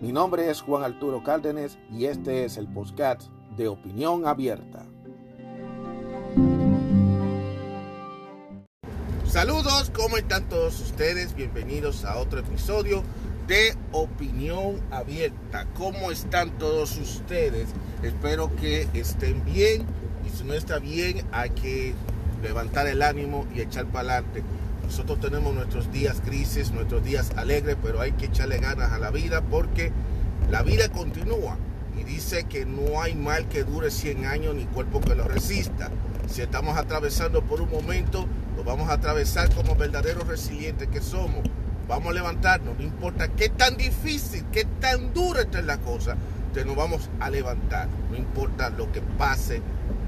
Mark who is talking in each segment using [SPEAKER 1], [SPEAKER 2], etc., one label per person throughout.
[SPEAKER 1] Mi nombre es Juan Arturo Cárdenas y este es el podcast de Opinión Abierta. Saludos, ¿cómo están todos ustedes? Bienvenidos a otro episodio de Opinión Abierta. ¿Cómo están todos ustedes? Espero que estén bien y si no está bien hay que levantar el ánimo y echar para adelante. Nosotros tenemos nuestros días crisis, nuestros días alegres, pero hay que echarle ganas a la vida porque la vida continúa. Y dice que no hay mal que dure 100 años ni cuerpo que lo resista. Si estamos atravesando por un momento, lo vamos a atravesar como verdaderos resilientes que somos. Vamos a levantarnos, no importa qué tan difícil, qué tan dura esté la cosa, te nos vamos a levantar. No importa lo que pase,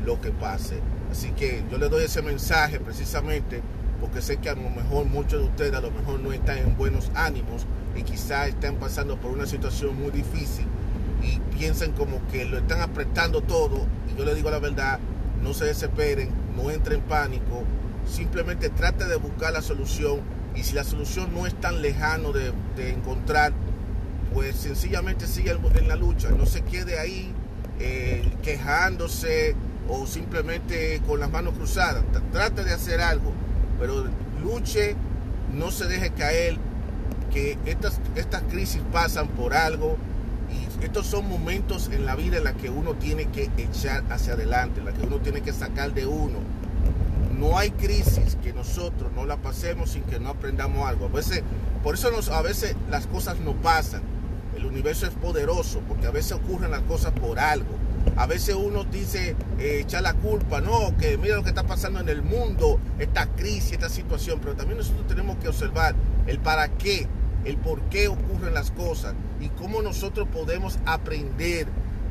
[SPEAKER 1] lo que pase. Así que yo le doy ese mensaje precisamente porque sé que a lo mejor muchos de ustedes a lo mejor no están en buenos ánimos y quizás están pasando por una situación muy difícil y piensan como que lo están apretando todo. Y yo les digo la verdad, no se desesperen, no entren en pánico, simplemente trate de buscar la solución. Y si la solución no es tan lejano de, encontrar, pues sencillamente sigue en la lucha, no se quede ahí eh, quejándose o simplemente con las manos cruzadas, trate de hacer algo pero luche, no se deje caer, que estas, estas crisis pasan por algo y estos son momentos en la vida en la que uno tiene que echar hacia adelante, en la que uno tiene que sacar de uno. No hay crisis que nosotros no la pasemos sin que no aprendamos algo. A veces, por eso nos, a veces las cosas no pasan. El universo es poderoso porque a veces ocurren las cosas por algo. A veces uno dice, eh, echa la culpa, no, que mira lo que está pasando en el mundo, esta crisis, esta situación, pero también nosotros tenemos que observar el para qué, el por qué ocurren las cosas y cómo nosotros podemos aprender,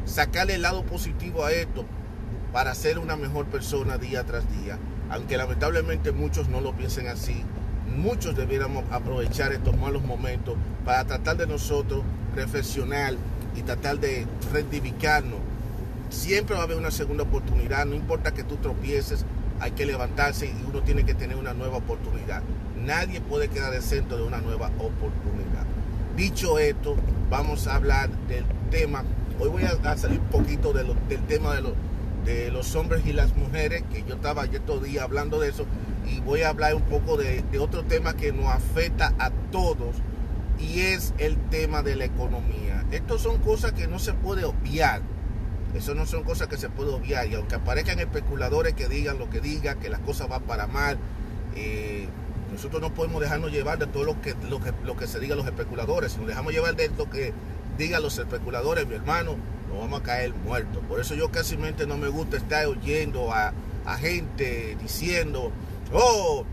[SPEAKER 1] sacarle el lado positivo a esto para ser una mejor persona día tras día. Aunque lamentablemente muchos no lo piensen así, muchos debiéramos aprovechar estos malos momentos para tratar de nosotros reflexionar y tratar de rectificarnos Siempre va a haber una segunda oportunidad, no importa que tú tropieces, hay que levantarse y uno tiene que tener una nueva oportunidad. Nadie puede quedar exento de una nueva oportunidad. Dicho esto, vamos a hablar del tema. Hoy voy a, salir un poquito del tema de, de los hombres y las mujeres, que yo estaba ayer todo día hablando de eso, y voy a hablar un poco de, de otro tema que nos afecta a todos, y es el tema de la economía. Estas son cosas que no se puede obviar eso no son cosas que se puede obviar. Y aunque aparezcan especuladores que digan lo que digan, que las cosas van para mal, eh, nosotros no podemos dejarnos llevar de todo lo que, lo que, lo que se diga los especuladores. Si nos dejamos llevar de lo que digan los especuladores, mi hermano, nos vamos a caer muertos. Por eso yo casi no me gusta estar oyendo a, a gente diciendo, oh,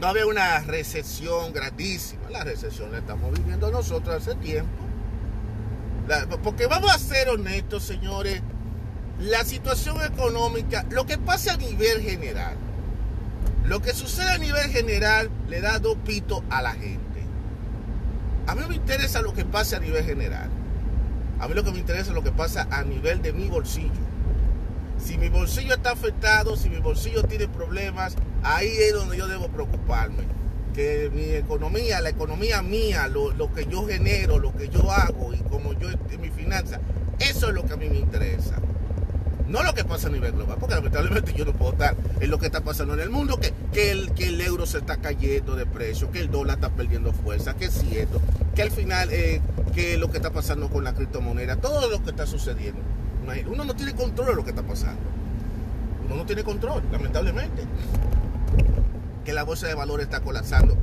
[SPEAKER 1] no había una recesión grandísima. La recesión la estamos viviendo nosotros hace tiempo. Porque vamos a ser honestos, señores, la situación económica, lo que pasa a nivel general, lo que sucede a nivel general le da dos pitos a la gente. A mí me interesa lo que pase a nivel general. A mí lo que me interesa es lo que pasa a nivel de mi bolsillo. Si mi bolsillo está afectado, si mi bolsillo tiene problemas, ahí es donde yo debo preocuparme que mi economía, la economía mía, lo, que yo genero, lo que yo hago y como yo, mi finanza, eso es lo que a mí me interesa. No lo que pasa a nivel global, porque lamentablemente yo no puedo estar en lo que está pasando en el mundo, que, que, el, que el euro se está cayendo de precio, que el dólar está perdiendo fuerza, que es cierto, que al final, eh, que lo que está pasando con la criptomoneda, todo lo que está sucediendo. Uno no tiene control de lo que está pasando. Uno no tiene control, lamentablemente la bolsa de valores está colapsando.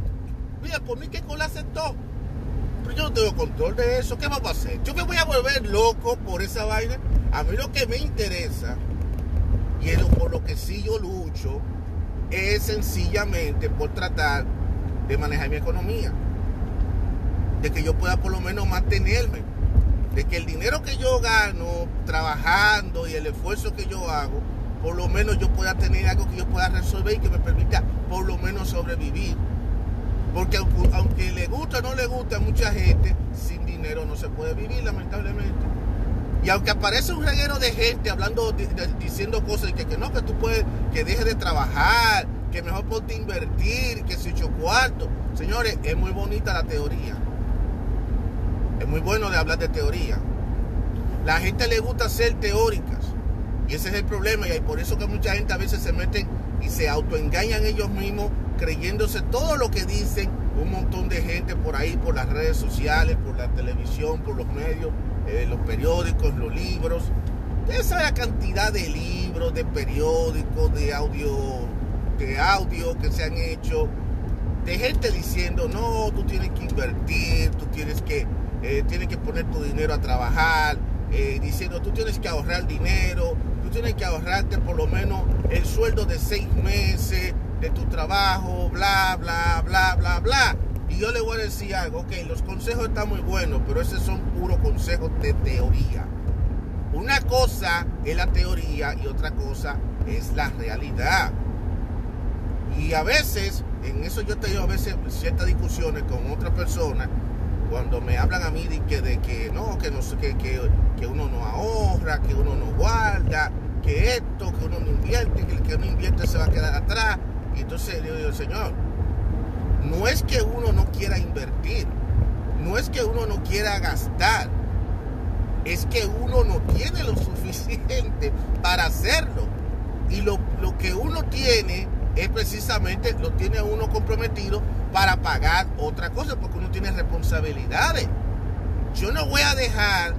[SPEAKER 1] Mira, por mí que colapse todo. Pero yo no tengo control de eso. ¿Qué vamos a hacer? Yo me voy a volver loco por esa vaina. A mí lo que me interesa, y es por lo que sí yo lucho, es sencillamente por tratar de manejar mi economía. de que yo pueda por lo menos mantenerme, de que el dinero que yo gano trabajando y el esfuerzo que yo hago, por lo menos yo pueda tener algo que yo pueda resolver y que me permita por lo menos sobrevivir. Porque aunque le gusta o no le gusta a mucha gente, sin dinero no se puede vivir, lamentablemente. Y aunque aparece un reguero de gente hablando, diciendo cosas, que, que no, que tú puedes, que deje de trabajar, que mejor ponte invertir, que se ocho cuartos. Señores, es muy bonita la teoría. Es muy bueno de hablar de teoría. La gente le gusta ser teóricas. Y ese es el problema. Y por eso que mucha gente a veces se meten y se autoengañan ellos mismos creyéndose todo lo que dicen un montón de gente por ahí, por las redes sociales, por la televisión, por los medios, eh, los periódicos, los libros. Esa la cantidad de libros, de periódicos, de audio, de audio que se han hecho, de gente diciendo, no, tú tienes que invertir, tú tienes que, eh, tienes que poner tu dinero a trabajar, eh, diciendo, tú tienes que ahorrar dinero, tienes que ahorrarte por lo menos el sueldo de seis meses de tu trabajo, bla, bla, bla, bla, bla. Y yo le voy a decir algo, ok, los consejos están muy buenos, pero esos son puros consejos de teoría. Una cosa es la teoría y otra cosa es la realidad. Y a veces, en eso yo he tenido a veces ciertas discusiones con otras personas, cuando me hablan a mí de que, de que no, que, no, que, que, que uno no ahorra, que uno no guarda, que esto, que uno no invierte, que el que no invierte se va a quedar atrás. Y entonces le digo, Señor, no es que uno no quiera invertir, no es que uno no quiera gastar, es que uno no tiene lo suficiente para hacerlo. Y lo, lo que uno tiene es precisamente, lo tiene uno comprometido para pagar otra cosa, porque uno tiene responsabilidades. Yo no voy a dejar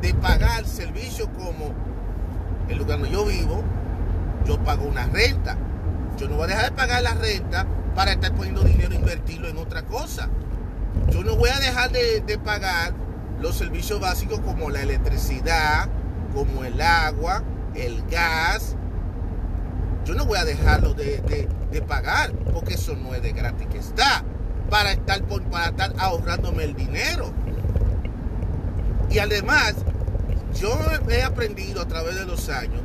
[SPEAKER 1] de pagar servicios como el lugar donde yo vivo, yo pago una renta. Yo no voy a dejar de pagar la renta para estar poniendo dinero e invertirlo en otra cosa. Yo no voy a dejar de, pagar los servicios básicos como la electricidad, como el agua, el gas. Yo no voy a dejarlo de, pagar porque eso no es de gratis que está para estar, para estar ahorrándome el dinero. Y además, yo he aprendido a través de los años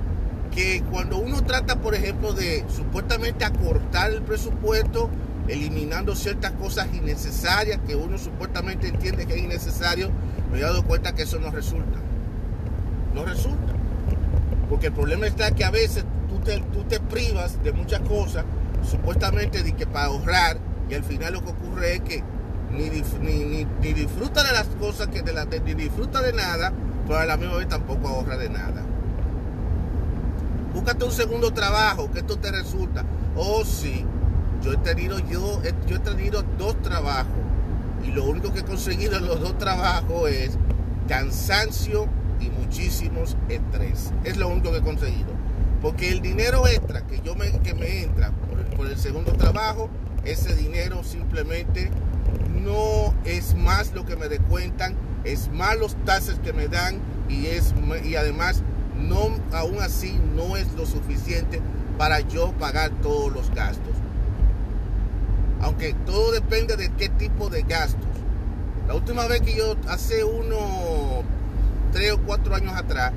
[SPEAKER 1] que cuando uno trata, por ejemplo, de supuestamente acortar el presupuesto, eliminando ciertas cosas innecesarias que uno supuestamente entiende que es innecesario, me he dado cuenta que eso no resulta. No resulta. Porque el problema está que a veces tú te, tú te privas de muchas cosas, supuestamente de que para ahorrar, y al final lo que ocurre es que ni, ni, ni, disfruta de las cosas, que de la, ni disfruta de nada, pero a la misma vez tampoco ahorra de nada. Búscate un segundo trabajo, que esto te resulta. Oh, sí, yo he tenido, yo, he tenido dos trabajos y lo único que he conseguido en los dos trabajos es cansancio y muchísimos estrés. Es lo único que he conseguido. Porque el dinero extra que yo me, que me entra por por el segundo trabajo, ese dinero simplemente no es más lo que me descuentan, es más los taxes que me dan y, es, y además no, aún así no es lo suficiente para yo pagar todos los gastos. Aunque todo depende de qué tipo de gastos. La última vez que yo, hace unos tres o cuatro años atrás,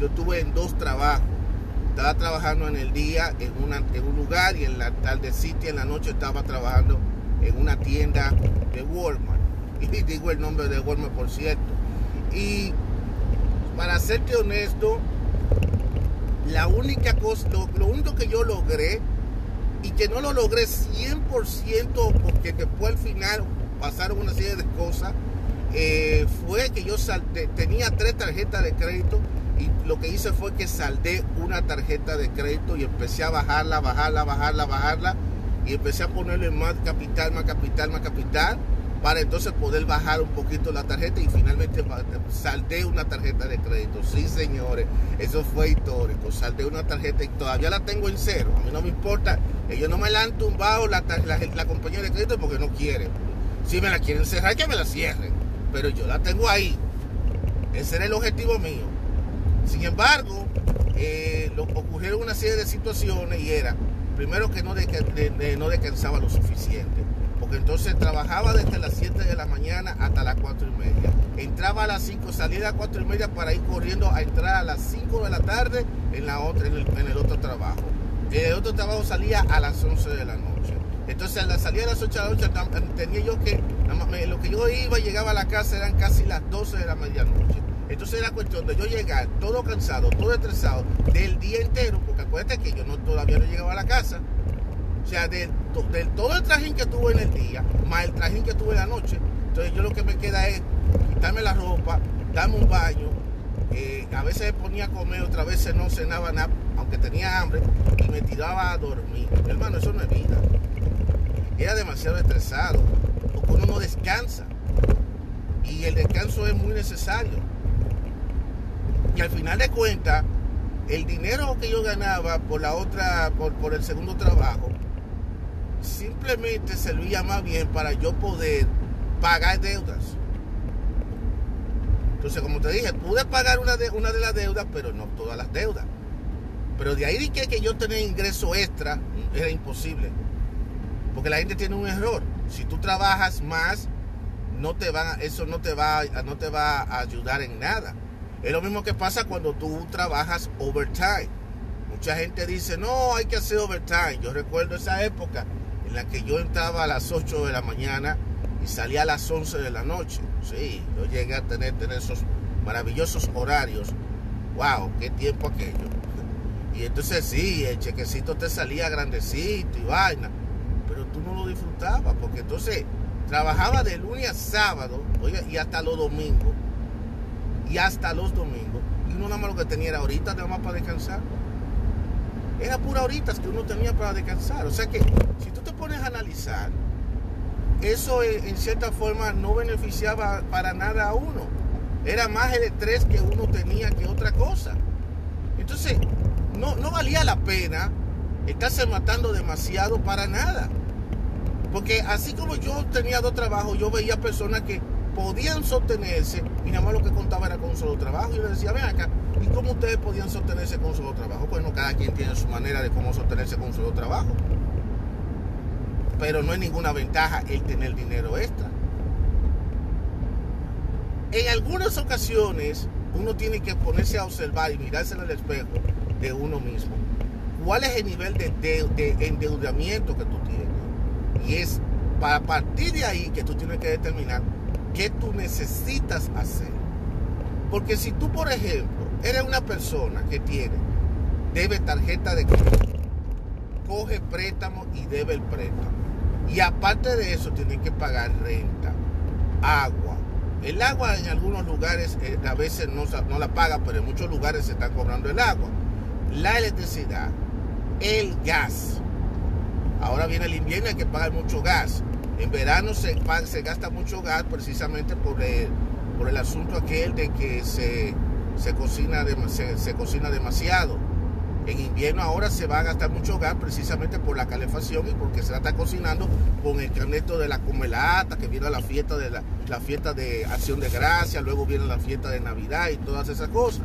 [SPEAKER 1] yo tuve en dos trabajos. Estaba trabajando en el día en, en un lugar y en la tarde sitio en la noche estaba trabajando en una tienda de Walmart. Y digo el nombre de Walmart, por cierto. Y para serte honesto, la única cosa, lo, único que yo logré y que no lo logré 100% porque después al final pasaron una serie de cosas, eh, fue que yo tenía tres tarjetas de crédito y lo que hice fue que saldé una tarjeta de crédito y empecé a bajarla, bajarla, bajarla, bajarla y empecé a ponerle más capital, más capital, más capital para entonces poder bajar un poquito la tarjeta y finalmente saldé una tarjeta de crédito. Sí, señores, eso fue histórico. Saldé una tarjeta y todavía la tengo en cero. A mí no me importa. Ellos no me la han tumbado la, compañía de crédito porque no quieren. Si me la quieren cerrar, que me la cierren. Pero yo la tengo ahí. Ese era el objetivo mío. Sin embargo, eh, ocurrieron una serie de situaciones y era, primero que no descansaba lo suficiente porque entonces trabajaba desde las 7 de la mañana hasta las 4 y media. Entraba a las 5, salía a las 4 y media para ir corriendo a entrar a las 5 de la tarde en, la otra, en, el, otro trabajo. El otro trabajo salía a las 11 de la noche. Entonces a la salida de las 8 de la noche tenía yo que, lo que yo iba y llegaba a la casa eran casi las 12 de la medianoche. Entonces era cuestión de yo llegar todo cansado, todo estresado del día entero, porque acuérdate que yo no, todavía no llegaba a la casa. O sea, del, todo el trajín que tuve en el día, más el trajín que tuve en la noche. Entonces yo lo que me queda es quitarme la ropa, darme un baño. Eh, a veces ponía a comer, otras veces no cenaba nada, aunque tenía hambre, y me tiraba a dormir. Hermano, eso no es vida. Era demasiado estresado, porque uno no descansa. Y el descanso es muy necesario. Y al final de cuentas, el dinero que yo ganaba por la otra, por, el segundo trabajo, simplemente servía más bien para yo poder pagar deudas. Entonces, como te dije, pude pagar una de, una de las deudas, pero no todas las deudas. Pero de ahí que, que yo tenía ingreso extra era imposible. Porque la gente tiene un error. Si tú trabajas más, no te va, eso no te va, no te va a ayudar en nada. Es lo mismo que pasa cuando tú trabajas overtime. Mucha gente dice, no, hay que hacer overtime. Yo recuerdo esa época en la que yo entraba a las 8 de la mañana y salía a las 11 de la noche. Sí, yo llegué a tener, tener esos maravillosos horarios. ¡Wow! ¡Qué tiempo aquello! Y entonces sí, el chequecito te salía grandecito y vaina, pero tú no lo disfrutabas porque entonces trabajaba de lunes a sábado y hasta los domingos y hasta los domingos. Y uno nada más lo que tenía era ahorita nada más para descansar. Era pura horitas que uno tenía para descansar. O sea que si tú te pones a analizar, eso en cierta forma no beneficiaba para nada a uno. Era más el estrés que uno tenía que otra cosa. Entonces, no, no valía la pena estarse matando demasiado para nada. Porque así como yo tenía dos trabajos, yo veía personas que podían sostenerse y nada más lo que contaba era con un solo trabajo. Y yo decía, ven acá, ¿y cómo ustedes podían sostenerse con un solo trabajo? Bueno, cada quien tiene su manera de cómo sostenerse con un solo trabajo. Pero no hay ninguna ventaja el tener dinero extra. En algunas ocasiones uno tiene que ponerse a observar y mirarse en el espejo de uno mismo. ¿Cuál es el nivel de endeudamiento que tú tienes? Y es para partir de ahí que tú tienes que determinar qué tú necesitas hacer. Porque si tú, por ejemplo, eres una persona que tiene, debe tarjeta de crédito, coge préstamo y debe el préstamo. Y aparte de eso, tiene que pagar renta, agua. El agua en algunos lugares eh, a veces no, no la paga, pero en muchos lugares se está cobrando el agua. La electricidad, el gas. Ahora viene el invierno, hay que pagar mucho gas. En verano se, se gasta mucho gas precisamente por el, por el asunto aquel de que se, se cocina se, cocina demasiado. En invierno ahora se va a gastar mucho gas precisamente por la calefacción y porque se está cocinando con el caneto de la comelata, que viene la fiesta de la, la, fiesta de acción de gracia, luego viene la fiesta de Navidad y todas esas cosas.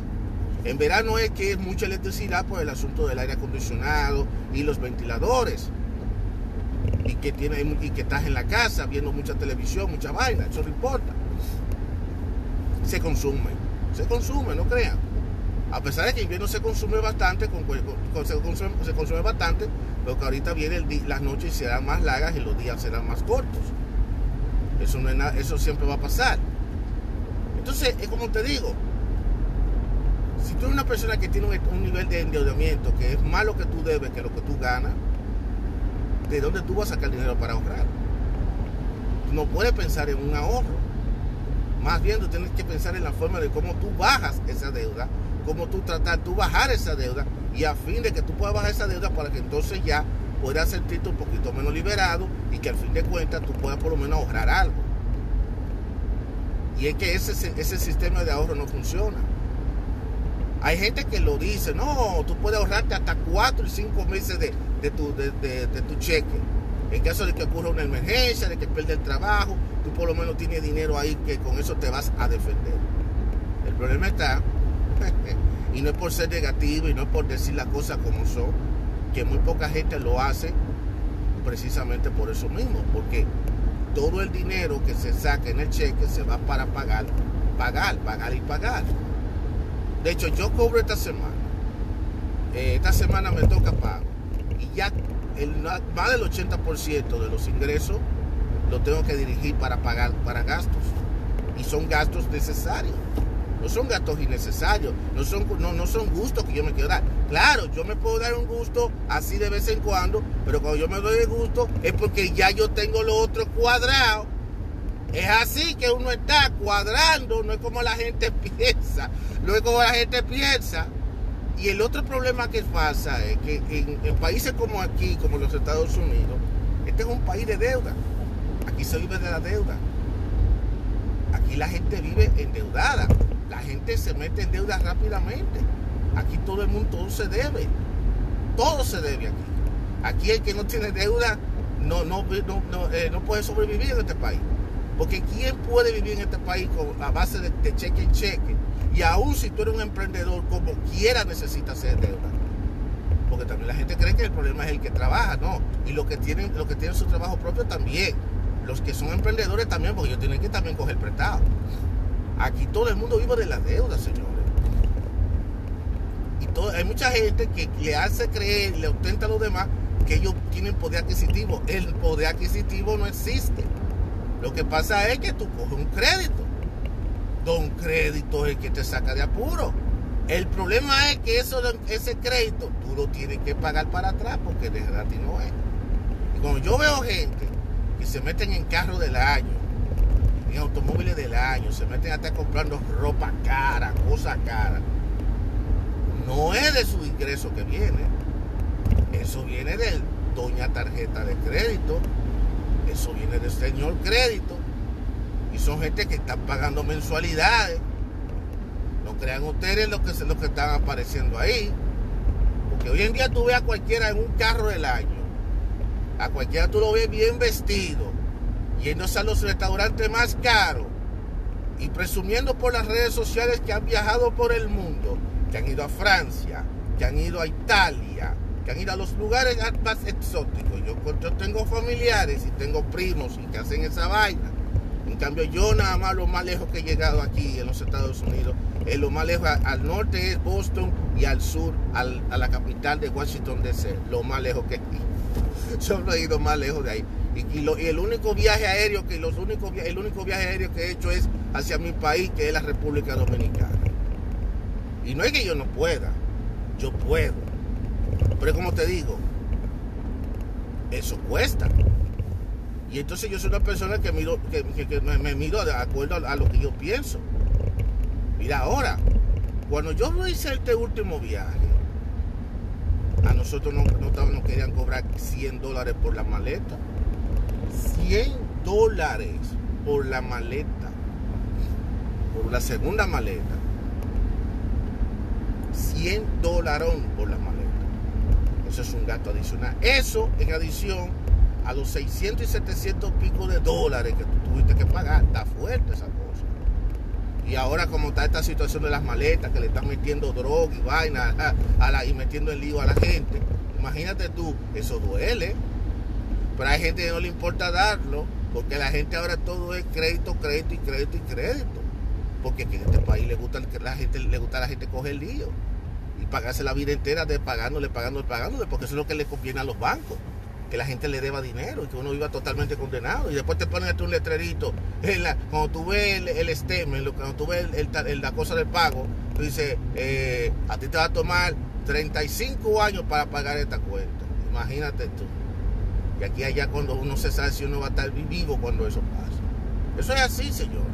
[SPEAKER 1] En verano es que es mucha electricidad por el asunto del aire acondicionado y los ventiladores y que, tiene, y que estás en la casa viendo mucha televisión, mucha vaina, eso no importa. Se consume, se consume, no crean. A pesar de que en invierno se consume bastante, se, consume, se, consume, bastante, pero que ahorita viene las noches serán más largas y los días serán más cortos. Eso, no es nada, eso siempre va a pasar. Entonces, es como te digo, si tú eres una persona que tiene un, un nivel de endeudamiento que es más lo que tú debes que lo que tú ganas, ¿de dónde tú vas a sacar dinero para ahorrar? no puedes pensar en un ahorro. Más bien tú tienes que pensar en la forma de cómo tú bajas esa deuda, cómo tú tratar, tú bajar esa deuda y a fin de que tú puedas bajar esa deuda para que entonces ya puedas sentirte un poquito menos liberado y que al fin de cuentas tú puedas por lo menos ahorrar algo. Y es que ese, ese sistema de ahorro no funciona. Hay gente que lo dice, no, tú puedes ahorrarte hasta cuatro y cinco meses de, de tu, de, tu cheque. En caso de que ocurra una emergencia, de que pierda el trabajo, tú por lo menos tienes dinero ahí que con eso te vas a defender. El problema está, y no es por ser negativo y no es por decir las cosas como son, que muy poca gente lo hace precisamente por eso mismo, porque todo el dinero que se saca en el cheque se va para pagar, pagar, pagar y pagar. De hecho, yo cobro esta semana. Eh, esta semana me toca pago. Ya el, más del 80% de los ingresos lo tengo que dirigir para pagar para gastos. Y son gastos necesarios. No son gastos innecesarios. No son, no, no son gustos que yo me quiero dar. Claro, yo me puedo dar un gusto así de vez en cuando. Pero cuando yo me doy el gusto es porque ya yo tengo lo otro cuadrado. Es así que uno está cuadrando. No es como la gente piensa. No es como la gente piensa. Y el otro problema que pasa es que en, países como aquí, como los Estados Unidos, este es un país de deuda. Aquí se vive de la deuda. Aquí la gente vive endeudada. La gente se mete en deuda rápidamente. Aquí todo el mundo se debe. Todo se debe aquí. Aquí el que no tiene deuda no, no, no, eh, puede sobrevivir en este país. Porque ¿quién puede vivir en este país con la base de, cheque en cheque? Y aún si tú eres un emprendedor, como quiera necesitas hacer deuda. Porque también la gente cree que el problema es el que trabaja, no. Y los que tienen, los que tienen su trabajo propio también. Los que son emprendedores también, porque ellos tienen que también coger prestado. Aquí todo el mundo vive de la deuda, señores. Y todo, hay mucha gente que le hace creer, le ostenta a los demás que ellos tienen poder adquisitivo. El poder adquisitivo no existe. Lo que pasa es que tú coges un crédito don crédito es el que te saca de apuro. El problema es que eso, ese crédito tú lo tienes que pagar para atrás porque de gratis no es. Y cuando yo veo gente que se meten en carros del año, en automóviles del año, se meten hasta comprando ropa cara, cosas caras, no es de su ingreso que viene. Eso viene de doña tarjeta de crédito, eso viene del señor crédito y son gente que están pagando mensualidades. No crean ustedes lo que, lo que están apareciendo ahí. Porque hoy en día tú ves a cualquiera en un carro del año. A cualquiera tú lo ves bien vestido. Yéndose a los restaurantes más caros. Y presumiendo por las redes sociales que han viajado por el mundo. Que han ido a Francia. Que han ido a Italia. Han ido a los lugares más exóticos. Yo, yo tengo familiares y tengo primos y que hacen esa vaina en cambio, yo nada más lo más lejos que he llegado aquí en los Estados Unidos, es lo más lejos al norte es Boston y al sur a la capital de Washington DC, lo más lejos que aquí. Solo he ido más lejos de ahí. Y, el único viaje aéreo que los únicos el único viaje aéreo que he hecho es hacia mi país, que es la República Dominicana. Y no es que yo no pueda, yo puedo. Pero como te digo, eso cuesta. Y entonces yo soy una persona que, miro, que, me, miro de acuerdo a, lo que yo pienso. Mira, ahora, cuando yo hice este último viaje, a nosotros no, no, querían cobrar 100 dólares por la maleta. 100 dólares por la maleta. Por la segunda maleta. 100 dólares por la maleta. Eso es un gasto adicional. Eso en adición a los 600 y 700 pico de dólares que tú tuviste que pagar. Está fuerte esa cosa. Y ahora como está esta situación de las maletas, que le están metiendo droga y vaina a la, y metiendo el lío a la gente, imagínate tú, eso duele. Pero hay gente que no le importa darlo, porque la gente ahora todo es crédito, crédito y crédito y crédito. Porque en este país le gusta, la gente, le gusta a la gente coger lío y pagarse la vida entera de pagándole, pagándole, pagándole, porque eso es lo que le conviene a los bancos que la gente le deba dinero y que uno viva totalmente condenado. Y después te ponen un letrerito. Cuando tú ves el, el STEM, cuando tú ves la cosa del pago, tú dices, eh, a ti te va a tomar 35 años para pagar esta cuenta. Imagínate tú. Y aquí allá cuando uno se sabe si uno va a estar vivo cuando eso pasa. Eso es así, señores.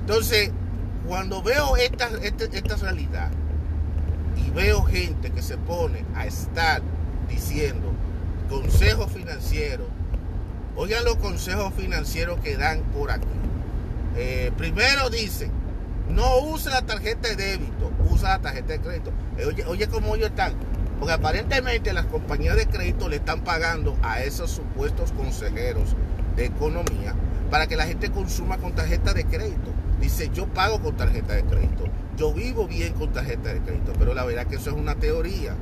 [SPEAKER 1] Entonces, cuando veo esta, esta, esta realidad y veo gente que se pone a estar diciendo consejos financieros. Oigan los consejos financieros que dan por aquí. Eh, primero dice, no use la tarjeta de débito, usa la tarjeta de crédito. Eh, oye, oye cómo ellos están. Porque aparentemente las compañías de crédito le están pagando a esos supuestos consejeros de economía para que la gente consuma con tarjeta de crédito. Dice, yo pago con tarjeta de crédito. Yo vivo bien con tarjeta de crédito. Pero la verdad que eso es una teoría.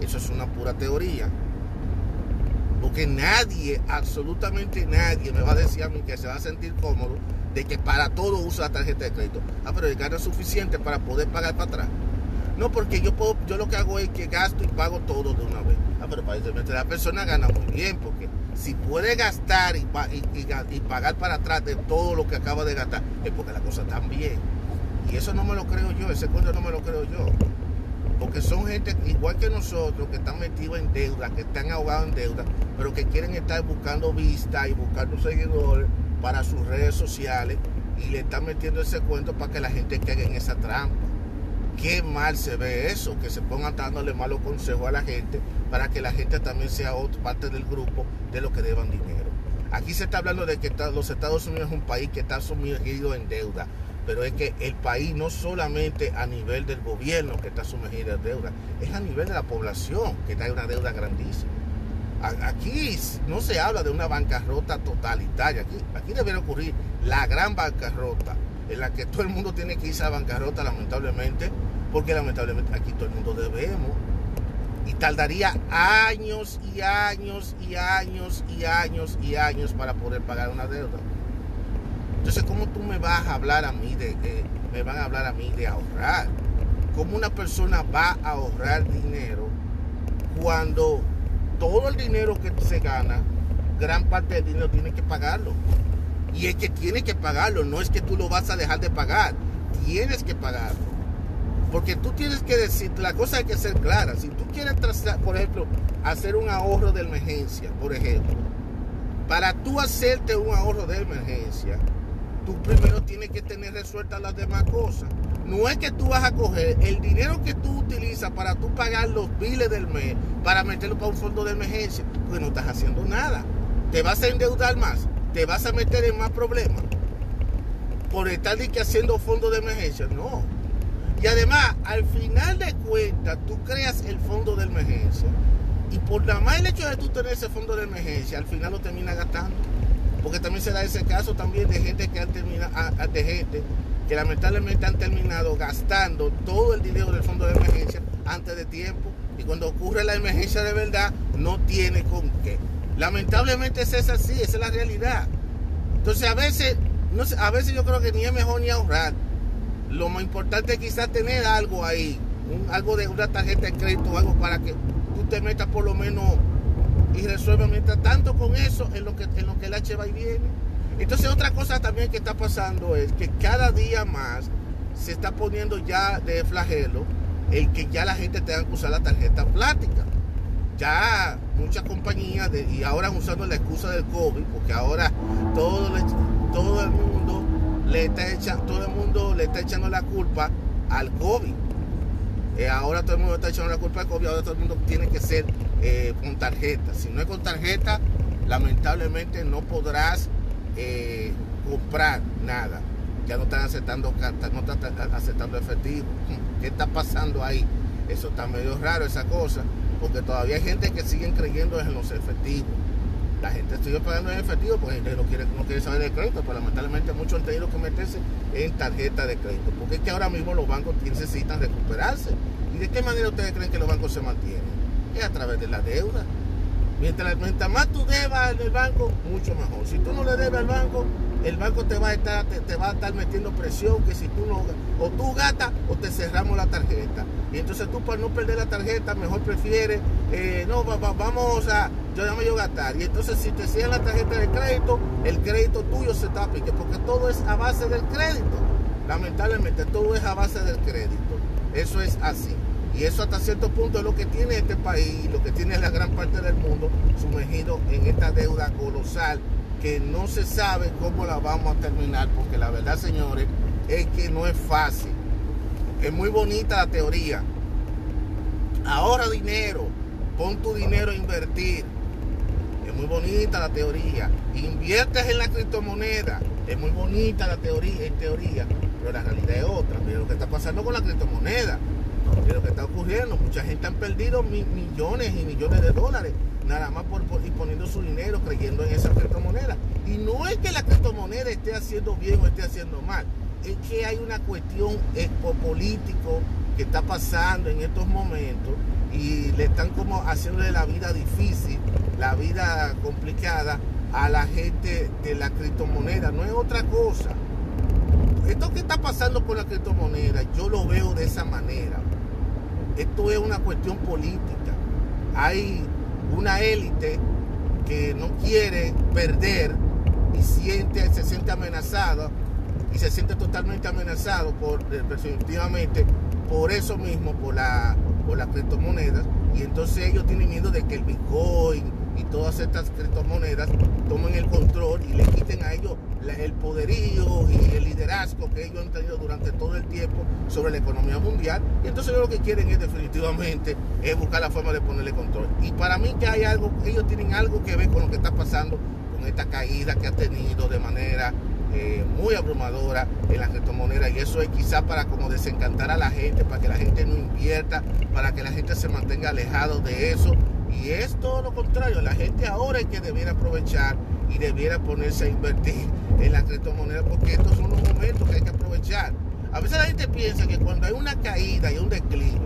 [SPEAKER 1] Eso es una pura teoría. Porque nadie, absolutamente nadie, me va a decir a mí que se va a sentir cómodo de que para todo usa la tarjeta de crédito. Ah, pero el gana suficiente para poder pagar para atrás. No, porque yo puedo, yo lo que hago es que gasto y pago todo de una vez. Ah, pero aparentemente la persona gana muy bien, porque si puede gastar y, pagar para atrás de todo lo que acaba de gastar, es porque la cosa está bien. Y eso no me lo creo yo, ese cuento no me lo creo yo. Porque son gente igual que nosotros que están metidos en deuda, que están ahogados en deuda, pero que quieren estar buscando vista y buscando seguidores para sus redes sociales y le están metiendo ese cuento para que la gente caiga en esa trampa. Qué mal se ve eso, que se pongan dándole malos consejos a la gente para que la gente también sea parte del grupo de lo que deban dinero. Aquí se está hablando de que los Estados Unidos es un país que está sumergido en deuda, pero es que el país no solamente a nivel del gobierno que está sumergido en deuda, es a nivel de la población que está en una deuda grandísima. Aquí no se habla de una bancarrota totalitaria, aquí, aquí debería ocurrir la gran bancarrota en la que todo el mundo tiene que irse a bancarrota lamentablemente, porque lamentablemente aquí todo el mundo debemos y tardaría años y años y años y años y años para poder pagar una deuda. Entonces, ¿cómo tú me vas a hablar a mí de, me van a hablar a mí de ahorrar? ¿Cómo una persona va a ahorrar dinero cuando todo el dinero que se gana, gran parte del dinero tiene que pagarlo? Y es que tiene que pagarlo, no es que tú lo vas a dejar de pagar, tienes que pagarlo. Porque tú tienes que decir, la cosa hay que ser clara. Si tú quieres, por ejemplo, hacer un ahorro de emergencia, por ejemplo, para tú hacerte un ahorro de emergencia, tú primero tienes que tener resueltas las demás cosas. No es que tú vas a coger el dinero que tú utilizas para tú pagar los biles del mes, para meterlo para un fondo de emergencia, pues no estás haciendo nada. Te vas a endeudar más, te vas a meter en más problemas por estar que haciendo fondo de emergencia. No. Y además, al final de cuentas, tú creas el fondo de emergencia. Y por nada más el hecho de tú tener ese fondo de emergencia, al final lo terminas gastando. Porque también se da ese caso también de gente que han terminado, de gente que lamentablemente han terminado gastando todo el dinero del fondo de emergencia antes de tiempo. Y cuando ocurre la emergencia de verdad, no tiene con qué. Lamentablemente es así, esa es la realidad. Entonces a veces, no sé, a veces yo creo que ni es mejor ni ahorrar. Lo más importante es quizás tener algo ahí, algo de una tarjeta de crédito o algo para que tú te metas por lo menos y resuelva mientras tanto con eso en lo que, en lo que el H va y viene. Entonces otra cosa también que está pasando es que cada día más se está poniendo ya de flagelo el que ya la gente tenga que usar la tarjeta plástica. Ya muchas compañías y ahora usando la excusa del COVID, porque ahora todo, todo el mundo le está echando, todo el mundo le está echando la culpa al COVID. Eh, ahora todo el mundo está echando la culpa al COVID, ahora todo el mundo tiene que ser eh, con tarjeta. Si no es con tarjeta, lamentablemente no podrás eh, comprar nada. Ya no están aceptando no están aceptando efectivo. ¿Qué está pasando ahí? Eso está medio raro esa cosa, porque todavía hay gente que sigue creyendo en los efectivos. La gente sigue pagando en efectivo porque no quiere, no quiere saber de crédito, pero lamentablemente muchos han tenido que meterse en tarjeta de crédito, porque es que ahora mismo los bancos necesitan recuperarse. ¿Y de qué manera ustedes creen que los bancos se mantienen? es a través de la deuda. Mientras, mientras más tú debas al banco, mucho mejor. Si tú no le debes al banco, el banco te va a estar, te, va a estar metiendo presión que si tú no, o tú gastas o te cerramos la tarjeta. Y entonces tú para no perder la tarjeta, mejor prefieres, eh, no, vamos a, yo llamo yo gastar. Y entonces si te cierran la tarjeta de crédito, el crédito tuyo se tapa, porque todo es a base del crédito. Lamentablemente todo es a base del crédito. Eso es así. Y eso hasta cierto punto es lo que tiene este país, lo que tiene la gran parte del mundo sumergido en esta deuda colosal que no se sabe cómo la vamos a terminar, porque la verdad, señores, es que no es fácil. Es muy bonita la teoría. Ahorra dinero, pon tu dinero a invertir. Es muy bonita la teoría. Inviertes en la criptomoneda. Es muy bonita la teoría, en teoría, pero la realidad es otra. Mira lo que está pasando con la criptomoneda de lo que está ocurriendo. Mucha gente han perdido millones y millones de dólares, nada más por, y poniendo su dinero creyendo en esa criptomoneda. Y no es que la criptomoneda esté haciendo bien o esté haciendo mal, es que hay una cuestión político que está pasando en estos momentos y le están como haciéndole la vida difícil la vida complicada a la gente de la criptomoneda. No es otra cosa. Esto que está pasando con la criptomoneda, yo lo veo de esa manera. Esto es una cuestión política. Hay una élite que no quiere perder y siente, se siente amenazado y se siente totalmente amenazado por eh, definitivamente por eso mismo, por la por las criptomonedas y entonces ellos tienen miedo de que el Bitcoin y todas estas criptomonedas tomen el control y le quiten a ellos el poderío y el liderazgo que ellos han tenido durante todo el tiempo sobre la economía mundial. Y entonces ellos lo que quieren es definitivamente es buscar la forma de ponerle control. Y para mí que hay algo, ellos tienen algo que ver con lo que está pasando con esta caída que ha tenido de manera eh, muy abrumadora en la criptomoneda y eso es quizá para como desencantar a la gente, para que la gente no invierta, para que la gente se mantenga alejado de eso. Y es todo lo contrario, la gente ahora es que debiera aprovechar y debiera ponerse a invertir en la criptomoneda porque estos son los momentos que hay que aprovechar. A veces la gente piensa que cuando hay una caída y un declive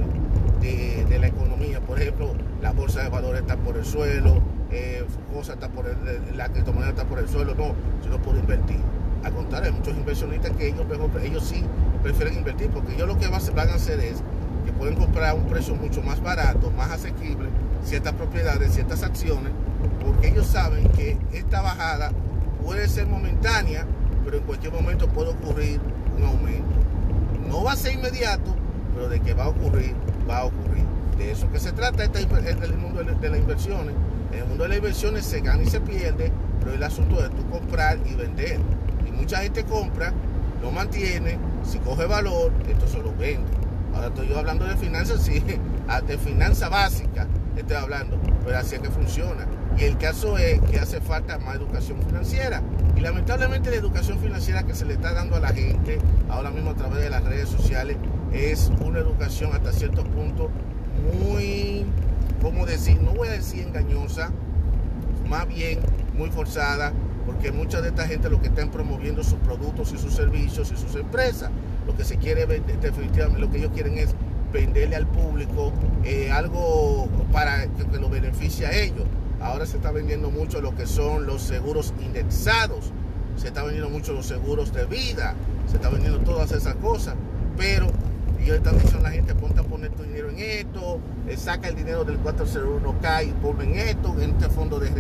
[SPEAKER 1] de, la economía, por ejemplo, la bolsa de valores está por el suelo, eh, está por la criptomoneda está por el suelo, no, sino por invertir. Al contrario, hay muchos inversionistas que ellos, ellos sí prefieren invertir porque ellos lo que van a hacer es que pueden comprar a un precio mucho más barato, más asequible, ciertas propiedades, ciertas acciones, porque ellos saben que esta bajada puede ser momentánea, pero en cualquier momento puede ocurrir un aumento. No va a ser inmediato, pero de que va a ocurrir, va a ocurrir. De eso que se trata este es el mundo de las inversiones. En el mundo de las inversiones se gana y se pierde, pero el asunto es tú comprar y vender mucha gente compra, lo mantiene, si coge valor, entonces lo vende. Ahora estoy yo hablando de finanzas, sí, de finanza básica estoy hablando, pero así es que funciona. Y el caso es que hace falta más educación financiera. Y lamentablemente la educación financiera que se le está dando a la gente ahora mismo a través de las redes sociales es una educación hasta cierto punto muy, ¿cómo decir? No voy a decir engañosa, más bien muy forzada, porque mucha de esta gente lo que están promoviendo sus productos y sus servicios y sus empresas. Lo que se quiere definitivamente, lo que ellos quieren es venderle al público eh, algo para que, lo beneficie a ellos. Ahora se está vendiendo mucho lo que son los seguros indexados, se está vendiendo mucho los seguros de vida, se está vendiendo todas esas cosas, pero ellos están diciendo a la gente, ponte a poner tu dinero en esto, eh, saca el dinero del 401k y ponlo en esto, en este fondo de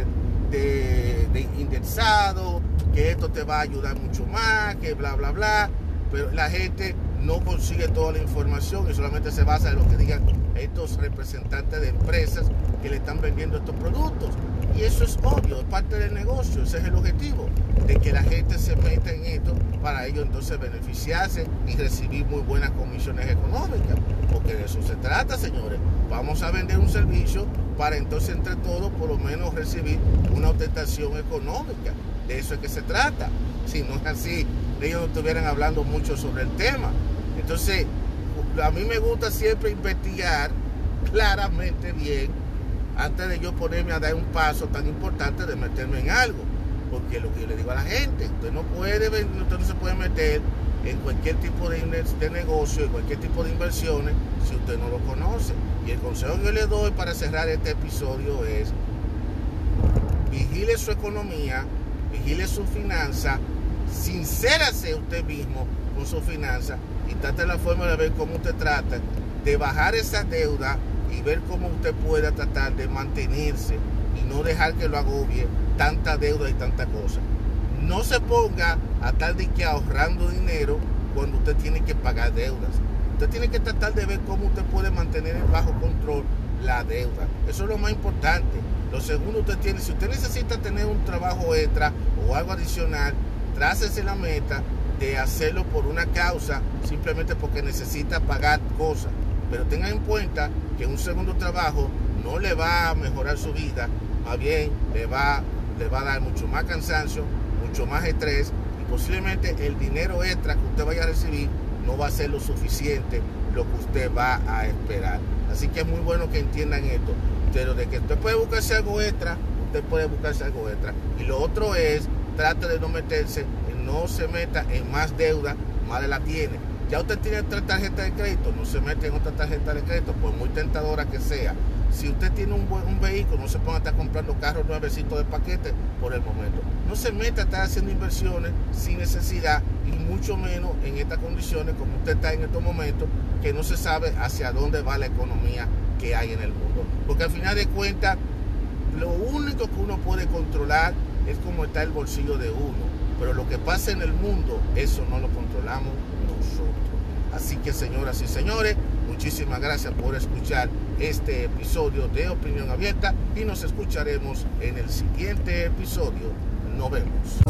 [SPEAKER 1] indexado, que esto te va a ayudar mucho más, que bla, bla, bla. Pero la gente no consigue toda la información y solamente se basa en lo que digan estos representantes de empresas que le están vendiendo estos productos. Y eso es obvio, es parte del negocio, ese es el objetivo, de que la gente se meta en esto para ello entonces beneficiarse y recibir muy buenas comisiones económicas. Porque de eso se trata, señores. Vamos a vender un servicio para entonces entre todos por lo menos recibir una ostentación económica. De eso es que se trata. Si no es así, ellos no estuvieran hablando mucho sobre el tema. Entonces, a mí me gusta siempre investigar claramente bien antes de yo ponerme a dar un paso tan importante de meterme en algo. Porque lo que yo le digo a la gente, usted no puede, usted no se puede meter en cualquier tipo de negocio, en cualquier tipo de inversiones, si usted no lo conoce. Y el consejo que yo le doy para cerrar este episodio es, vigile su economía, vigile su finanza, sincérase usted mismo con su finanza y trate la forma de ver cómo usted trata de bajar esa deuda y ver cómo usted pueda tratar de mantenerse y no dejar que lo agobie tanta deuda y tanta cosa. No se ponga a tal de que ahorrando dinero cuando usted tiene que pagar deudas. Usted tiene que tratar de ver cómo usted puede mantener bajo control la deuda. Eso es lo más importante. Lo segundo usted tiene, si usted necesita tener un trabajo extra o algo adicional, trácese la meta de hacerlo por una causa, simplemente porque necesita pagar cosas. Pero tenga en cuenta que un segundo trabajo no le va a mejorar su vida, más bien le va, le va a dar mucho más cansancio, mucho más estrés y posiblemente el dinero extra que usted vaya a recibir no va a ser lo suficiente lo que usted va a esperar. Así que es muy bueno que entiendan esto. Pero de que usted puede buscarse algo extra, usted puede buscarse algo extra. Y lo otro es, trate de no meterse, no se meta en más deuda, más la tiene. Ya usted tiene tres tarjetas de crédito, no se mete en otra tarjeta de crédito, por muy tentadora que sea. Si usted tiene un, buen, un vehículo, no se ponga a estar comprando carros nuevecitos de paquete por el momento. No se meta a estar haciendo inversiones sin necesidad y mucho menos en estas condiciones como usted está en estos momentos, que no se sabe hacia dónde va la economía que hay en el mundo. Porque al final de cuentas, lo único que uno puede controlar es cómo está el bolsillo de uno. Pero lo que pasa en el mundo, eso no lo controlamos nosotros. Así que señoras y señores, muchísimas gracias por escuchar este episodio de Opinión Abierta y nos escucharemos en el siguiente episodio. Nos vemos.